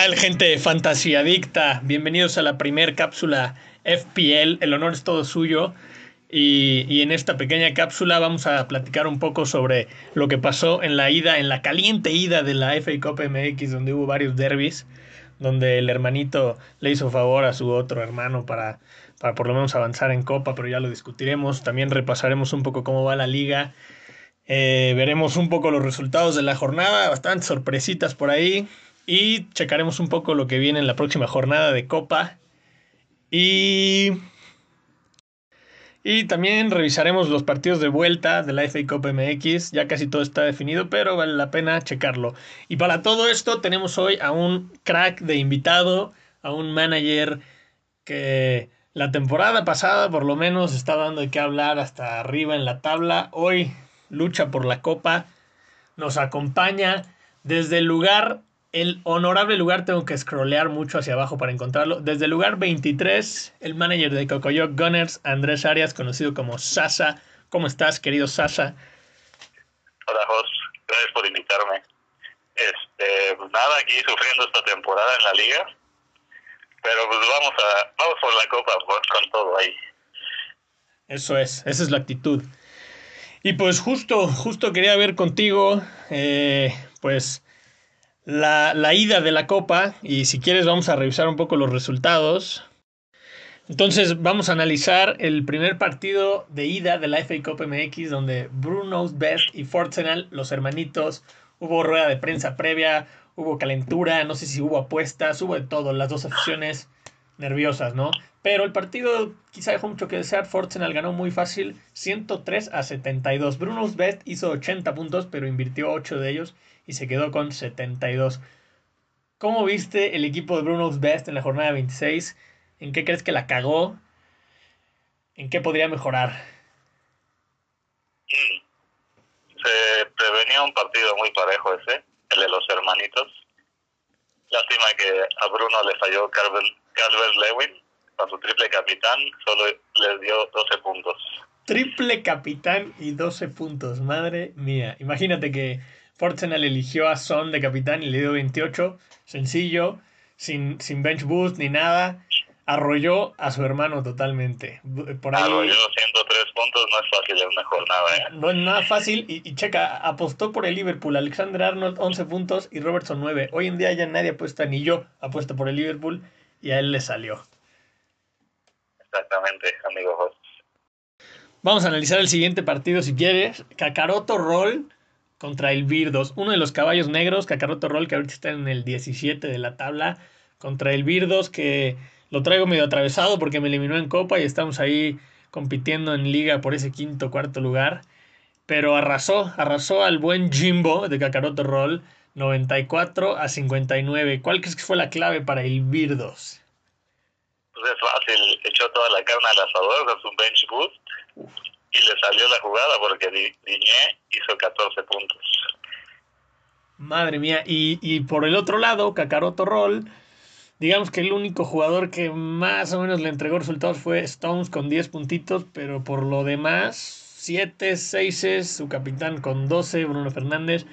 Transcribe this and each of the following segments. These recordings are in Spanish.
¿Qué tal, gente fantasiadicta? Bienvenidos a la primer cápsula FPL. El honor es todo suyo. Y, y, en esta pequeña cápsula vamos a platicar un poco sobre lo que pasó en la ida, en la caliente ida de la FA Cup MX, donde hubo varios derbis, donde el hermanito le hizo favor a su otro hermano para, para por lo menos avanzar en Copa, pero ya lo discutiremos. También repasaremos un poco cómo va la liga. Eh, veremos un poco los resultados de la jornada, bastantes sorpresitas por ahí. Y checaremos un poco lo que viene en la próxima jornada de Copa. Y. Y también revisaremos los partidos de vuelta de la FA Cup MX. Ya casi todo está definido, pero vale la pena checarlo. Y para todo esto tenemos hoy a un crack de invitado, a un manager que la temporada pasada por lo menos está dando de qué hablar hasta arriba en la tabla. Hoy lucha por la copa. Nos acompaña desde el lugar el honorable lugar tengo que scrollear mucho hacia abajo para encontrarlo. Desde el lugar 23, el manager de Cocoyoc Gunners, Andrés Arias, conocido como Sasa. ¿Cómo estás, querido Sasa? Hola, Jos. Gracias por invitarme. Este, pues nada, aquí sufriendo esta temporada en la liga. Pero pues vamos a vamos por la copa con todo ahí. Eso es, esa es la actitud. Y pues justo, justo quería ver contigo, eh, pues la, la, ida de la Copa y si quieres vamos a revisar un poco los resultados. Entonces vamos a analizar el primer partido de ida de la FA Cup MX donde Bruno's Best y Fortsenal, los hermanitos, hubo rueda de prensa previa, hubo calentura, no sé si hubo apuestas, hubo de todo, las dos aficiones nerviosas, ¿no? Pero el partido quizá dejó mucho que desear. Fortsenal ganó muy fácil, 103 a 72. Bruno's Best hizo 80 puntos, pero invirtió 8 de ellos y se quedó con 72. ¿Cómo viste el equipo de Bruno's Best en la jornada 26? ¿En qué crees que la cagó? ¿En qué podría mejorar? Se prevenía un partido muy parejo ese, el de los hermanitos. Lástima que a Bruno le falló Calvert Lewin con su triple capitán, solo les dio 12 puntos. Triple capitán y 12 puntos, madre mía. Imagínate que Fortsenal eligió a Son de capitán y le dio 28, sencillo, sin, sin bench boost ni nada. Arrolló a su hermano totalmente. Por ahí, Arrolló 103 puntos, no es fácil en una jornada. ¿eh? No es nada fácil. Y, y, checa, apostó por el Liverpool. Alexander Arnold 11 puntos y Robertson 9. Hoy en día ya nadie apuesta, ni yo apuesto por el Liverpool y a él le salió. Exactamente, amigo. Vamos a analizar el siguiente partido si quieres. Kakaroto Roll contra el Virdos. Uno de los caballos negros, Kakaroto Roll, que ahorita está en el 17 de la tabla. Contra el Virdos, que lo traigo medio atravesado porque me eliminó en Copa y estamos ahí compitiendo en liga por ese quinto, cuarto lugar. Pero arrasó, arrasó al buen Jimbo de Kakaroto Roll, 94 a 59. ¿Cuál crees que fue la clave para el Virdos? Pues es fácil, echó toda la carne al asador con su bench boost y le salió la jugada porque Diñé hizo 14 puntos. Madre mía, y, y por el otro lado, Kakaroto Roll, digamos que el único jugador que más o menos le entregó resultados fue Stones con 10 puntitos, pero por lo demás, 7, 6, su capitán con 12, Bruno Fernández.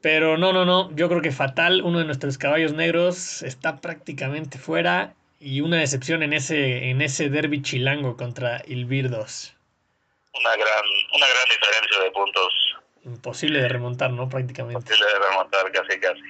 Pero no, no, no, yo creo que fatal, uno de nuestros caballos negros está prácticamente fuera y una decepción en ese, en ese derby chilango contra el Virdos. Una gran, una gran diferencia de puntos. Imposible de remontar, ¿no? Prácticamente. Imposible de remontar, casi, casi.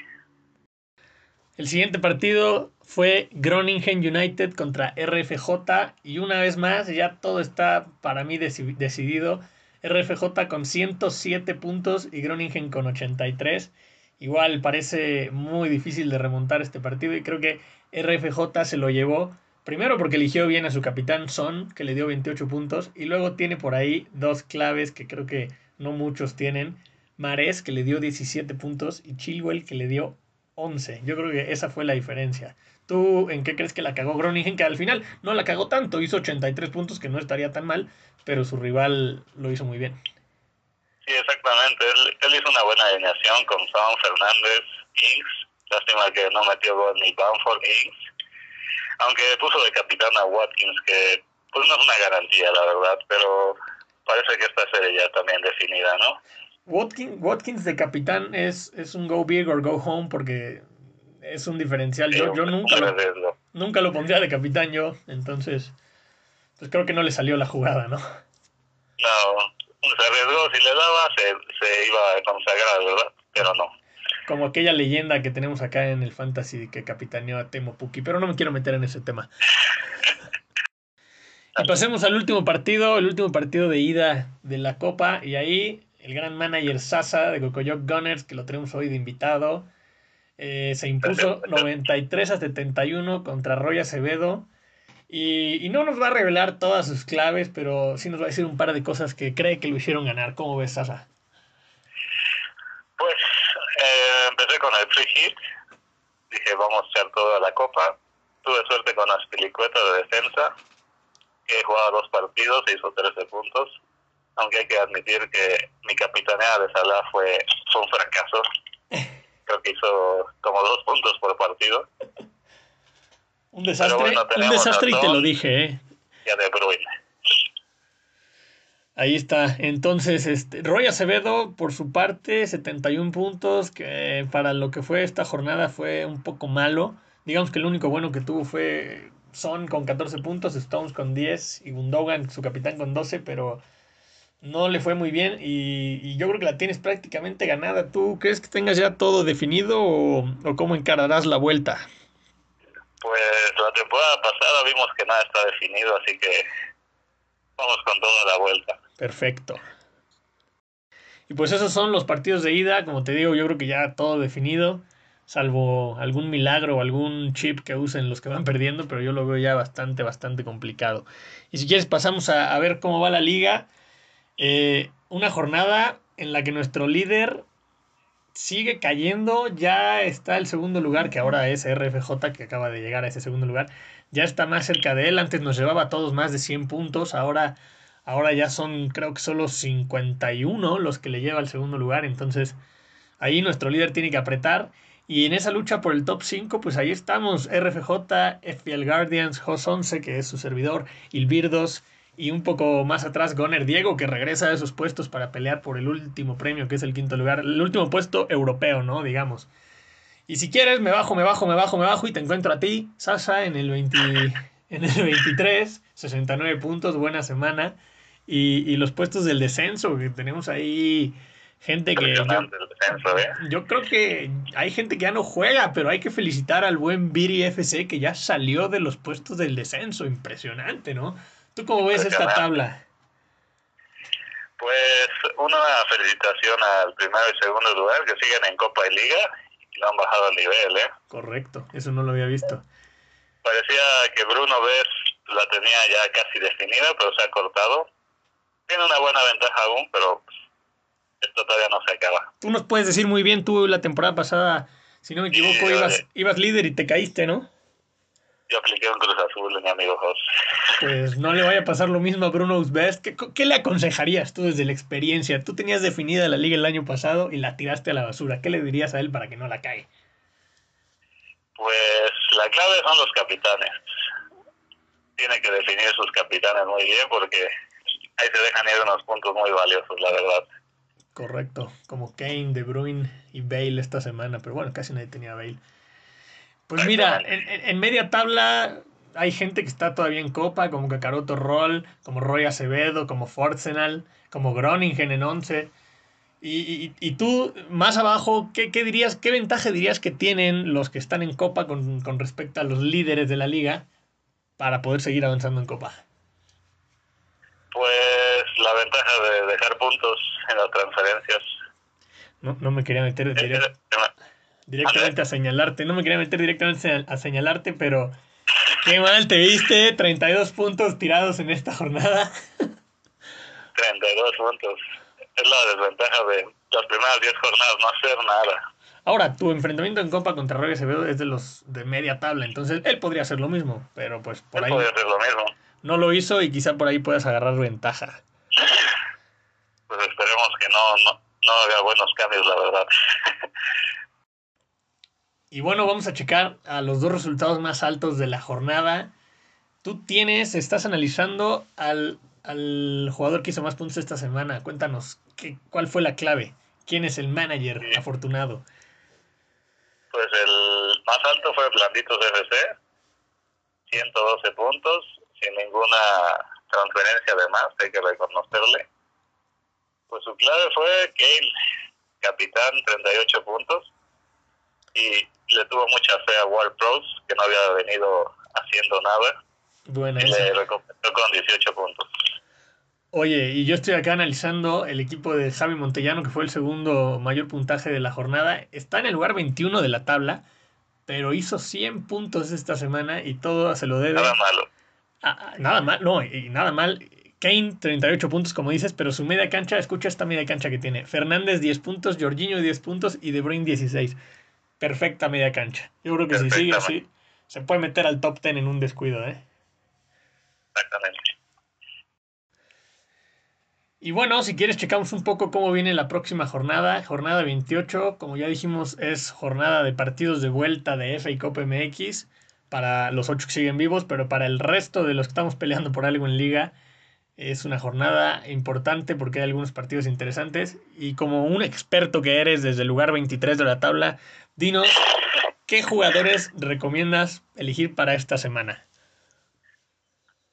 El siguiente partido fue Groningen United contra RFJ y una vez más ya todo está para mí decidido. RFJ con 107 puntos y Groningen con 83. Igual parece muy difícil de remontar este partido y creo que RFJ se lo llevó. Primero porque eligió bien a su capitán Son, que le dio 28 puntos. Y luego tiene por ahí dos claves que creo que no muchos tienen. Mares, que le dio 17 puntos. Y Chilwell, que le dio 11. Yo creo que esa fue la diferencia. ¿Tú en qué crees que la cagó Groningen? Que al final no la cagó tanto. Hizo 83 puntos, que no estaría tan mal. Pero su rival lo hizo muy bien. Sí, exactamente. Él, él hizo una buena alineación con Sam Fernández, Ings Lástima que no metió gol ni Bamford Ings. Aunque puso de capitán a Watkins, que pues no es una garantía, la verdad, pero parece que esta serie ya también definida, ¿no? Watkins, Watkins de capitán es, es un go big or go home porque es un diferencial. Yo, yo nunca, lo, nunca lo pondría de capitán yo, entonces pues creo que no le salió la jugada, ¿no? No, se arriesgó, si le daba se, se iba a consagrar, ¿verdad? Pero no. Como aquella leyenda que tenemos acá en el Fantasy que capitaneó a Temo Puki, pero no me quiero meter en ese tema. Y pasemos al último partido, el último partido de ida de la Copa, y ahí el gran manager Sasa de Cocoyoc Gunners, que lo tenemos hoy de invitado, eh, se impuso 93 a 71 contra Roy Acevedo. Y, no nos va a revelar todas sus claves, pero sí nos va a decir un par de cosas que cree que lo hicieron ganar. ¿Cómo ves, Sasa? Pues hit. Dije, vamos a echar toda la copa. Tuve suerte con las pelicuetas de defensa. Que he jugado dos partidos e hizo 13 puntos. Aunque hay que admitir que mi capitanea de Salah fue, fue un fracaso. Creo que hizo como dos puntos por partido. Un desastre, un desastre y te lo dije, ¿eh? Ya de Bruyne. Ahí está. Entonces, este, Roy Acevedo, por su parte, 71 puntos, que para lo que fue esta jornada fue un poco malo. Digamos que el único bueno que tuvo fue Son con 14 puntos, Stones con 10 y Gundogan, su capitán, con 12, pero no le fue muy bien y, y, yo creo que la tienes prácticamente ganada. ¿Tú crees que tengas ya todo definido o, o cómo encararás la vuelta? Pues la temporada pasada vimos que nada está definido, así que vamos con toda la vuelta. Perfecto. Y pues esos son los partidos de ida, como te digo, yo creo que ya todo definido, salvo algún milagro o algún chip que usen los que van perdiendo, pero yo lo veo ya bastante, bastante complicado. Y si quieres pasamos a, ver cómo va la liga. Eh, una jornada en la que nuestro líder sigue cayendo, ya está el segundo lugar, que ahora es RFJ, que acaba de llegar a ese segundo lugar, ya está más cerca de él, antes nos llevaba a todos más de 100 puntos, ahora, ahora ya son creo que solo 51 los que le lleva al segundo lugar, entonces ahí nuestro líder tiene que apretar. Y en esa lucha por el top 5, pues ahí estamos, RFJ, FPL Guardians, Jos 11, que es su servidor, Ilvirdos, y un poco más atrás, Goner Diego, que regresa a esos puestos para pelear por el último premio, que es el quinto lugar, el último puesto europeo, ¿no? Digamos. Y si quieres, me bajo, me bajo, me bajo, me bajo y te encuentro a ti, Sasha, en el, 20, en el 23, 69 puntos, buena semana. Y, y los puestos del descenso, que tenemos ahí gente que... Yo, ¿eh? yo, creo que hay gente que ya no juega, pero hay que felicitar al buen Viri FC que ya salió de los puestos del descenso. Impresionante, ¿no? ¿Tú cómo ves esta tabla? Pues una felicitación al primero y segundo lugar que siguen en Copa y Liga y lo han bajado el nivel, ¿eh? Correcto, eso no lo había visto. Parecía que Bruno Ves la tenía ya casi definida, pero se ha cortado. Tiene una buena ventaja aún, pero esto todavía no se acaba. Tú nos puedes decir muy bien, tú la temporada pasada, si no me equivoco, ibas, ibas líder y te caíste, ¿no? Yo apliqué un Cruz Azul, mi amigo Jos. Pues no le vaya a pasar lo mismo a Bruno Usbest. ¿Qué, ¿Qué, le aconsejarías tú desde la experiencia? Tú tenías definida la liga el año pasado y la tiraste a la basura. ¿Qué le dirías a él para que no la cae? Pues la clave son los capitanes. Tiene que definir sus capitanes muy bien porque ahí se dejan ir unos puntos muy valiosos, la verdad. Correcto, como Kane, De Bruyne y Bale esta semana, pero bueno, casi nadie tenía Bale. Pues mira, en, media tabla hay gente que está todavía en Copa, como Kakaroto Roll, como Roy Acevedo, como Forzenal, como Groningen en 11. Y, y, tú, más abajo, ¿qué, dirías, qué ventaja dirías que tienen los que están en Copa con, con respecto a los líderes de la liga para poder seguir avanzando en Copa? Pues la ventaja de dejar puntos en las transferencias. No, no me quería meter directo directamente a señalarte. No me quería meter directamente a, señalarte, pero qué mal te viste. 32 puntos tirados en esta jornada. 32 puntos. Es la desventaja de las primeras 10 jornadas, no hacer nada. Ahora, tu enfrentamiento en Copa contra Roger Acevedo es de los de media tabla, entonces él podría hacer lo mismo, pero pues por él ahí. Podría hacer lo mismo. No lo hizo y quizá por ahí puedas agarrar ventaja. Pues esperemos que no, no, no haga buenos cambios, la verdad. Y bueno, vamos a checar a los dos resultados más altos de la jornada. Tú tienes, estás analizando al, jugador que hizo más puntos esta semana. Cuéntanos, ¿qué, ¿cuál fue la clave? ¿Quién es el manager afortunado? Pues el, más alto fue Blanditos FC, 112 puntos, sin ninguna transferencia de más, hay que reconocerle. Pues su clave fue Kane, capitán, 38 puntos, y le tuvo mucha fe a World Pros, que no había venido haciendo nada. Buena y le recompensó con 18 puntos. Oye, y yo estoy acá analizando el equipo de Xavi Montellano, que fue el segundo mayor puntaje de la jornada. Está en el lugar 21 de la tabla, pero hizo 100 puntos esta semana y todo se lo debe. Nada malo. nada mal, no, y nada mal. Kane, 38 puntos, como dices, pero su media cancha, escucha esta media cancha que tiene. Fernández, 10 puntos, Jorginho, 10 puntos y De Bruyne, 16. Perfecta media cancha. Yo creo que si sigue así, se puede meter al top 10 en un descuido, ¿eh? Exactamente. Y bueno, si quieres checamos un poco cómo viene la próxima jornada. Jornada 28, como ya dijimos, es jornada de partidos de vuelta de FA Cup MX para los ocho que siguen vivos, pero para el resto de los que estamos peleando por algo en liga es una jornada importante porque hay algunos partidos interesantes. Y como un experto que eres desde el lugar 23 de la tabla, dinos, ¿qué jugadores recomiendas elegir para esta semana?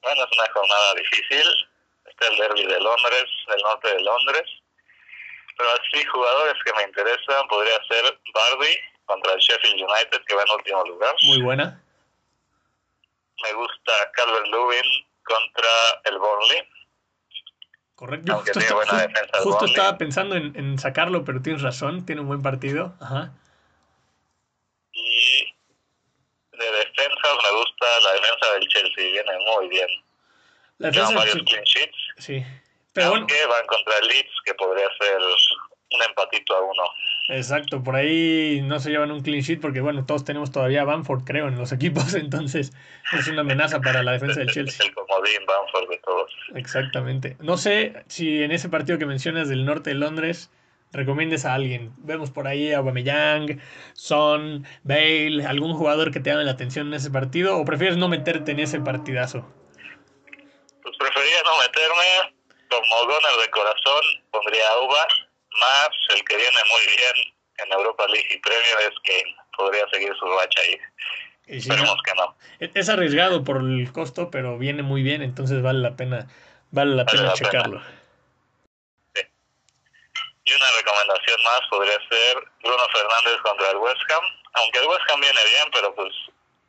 Bueno, es una jornada difícil. Está el derby de Londres, del norte de Londres. Pero así, jugadores que me interesan podría ser Barbie contra el Sheffield United, que va en último lugar. Muy buena. Me gusta Calvert Lewin contra el Burnley. Correcto. Yo Aunque justo, tiene buena defensa justo Burnley. estaba pensando en, en sacarlo, pero tienes razón, tiene un buen partido. Ajá. Y de defensas me gusta la defensa del Chelsea, viene muy bien. La Llevan varios clean sheets. sí. Pero bueno, aunque van contra el Leeds, que podría ser un empatito a uno. Exacto, por ahí no se llevan un clean sheet porque, bueno, todos tenemos todavía a Bamford, creo, en los equipos, entonces es una amenaza para la defensa del Es Chelsea. el comodín Bamford de todos. Exactamente. No sé si en ese partido que mencionas del norte de Londres recomiendes a alguien. Vemos por ahí a Aubameyang, Son, Bale, algún jugador que te llame la atención en ese partido o prefieres no meterte en ese partidazo. Pues prefería no meterme. Como goner de corazón pondría a Uva, más el que viene muy bien en Europa League y Premier es Kane. Podría seguir su racha ahí. Y Esperemos que no. Es es arriesgado por el costo, pero viene muy bien, entonces vale la pena, vale la Vale pena la pena. checarlo. Y una recomendación más podría ser Bruno Fernández contra el West Ham. Aunque el West Ham viene bien, pero pues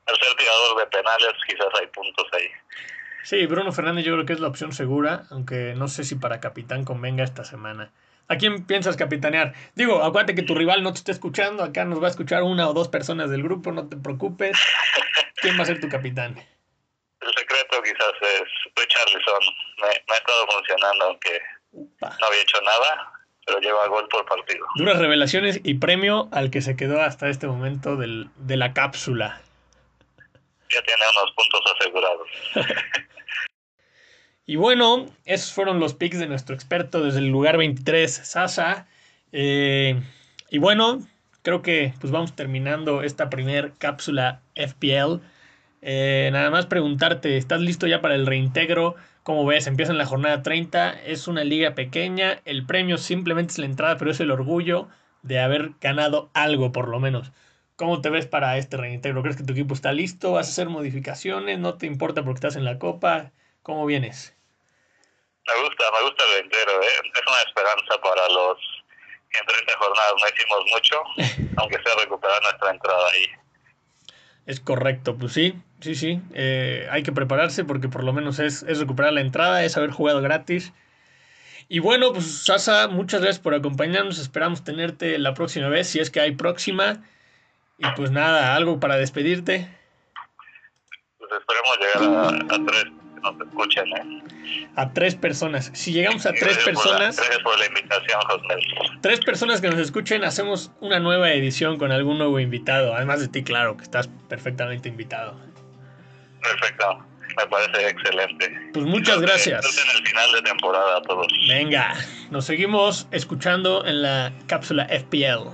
al ser tirador de penales quizás hay puntos ahí. Sí, Bruno Fernández yo creo que es la opción segura, aunque no sé si para capitán convenga esta semana. ¿A quién piensas capitanear? Digo, acuérdate que tu rival no te está escuchando, acá nos va a escuchar una o dos personas del grupo, no te preocupes. ¿Quién va a ser tu capitán? El secreto quizás es Richarlison. Me, me ha estado funcionando, aunque Upa. no había hecho nada, pero lleva gol por partido. Duras revelaciones y premio al que se quedó hasta este momento del, de la cápsula. Ya tiene unos puntos asegurados. Y bueno, esos fueron los picks de nuestro experto desde el lugar 23, Sasa. Eh, y bueno, creo que pues vamos terminando esta primer cápsula FPL. Eh, nada más preguntarte, ¿estás listo ya para el reintegro? Como ves, empieza en la jornada 30, es una liga pequeña, el premio simplemente es la entrada, pero es el orgullo de haber ganado algo por lo menos. ¿Cómo te ves para este reintegro? ¿Crees que tu equipo está listo? ¿Vas a hacer modificaciones? ¿No te importa porque estás en la copa? ¿Cómo vienes? Me gusta, me gusta el entero. ¿eh? Es una esperanza para los que en 30 jornadas no hicimos mucho, aunque sea recuperar nuestra entrada ahí. Es correcto, pues sí, sí, sí. Eh, hay que prepararse porque por lo menos es, es recuperar la entrada, es haber jugado gratis. Y bueno, pues Sasa, muchas gracias por acompañarnos. Esperamos tenerte la próxima vez, si es que hay próxima. Y pues nada, algo para despedirte. Pues esperemos llegar a, a tres nos escuchen. ¿eh? A tres personas. Si llegamos a tres gracias por la- personas, gracias por la invitación, Josmel. tres personas que nos escuchen, hacemos una nueva edición con algún nuevo invitado. Además de ti, claro, que estás perfectamente invitado. Perfecto, me parece excelente. Pues muchas gracias. en el final de temporada a todos. Venga, nos seguimos escuchando en la cápsula FPL.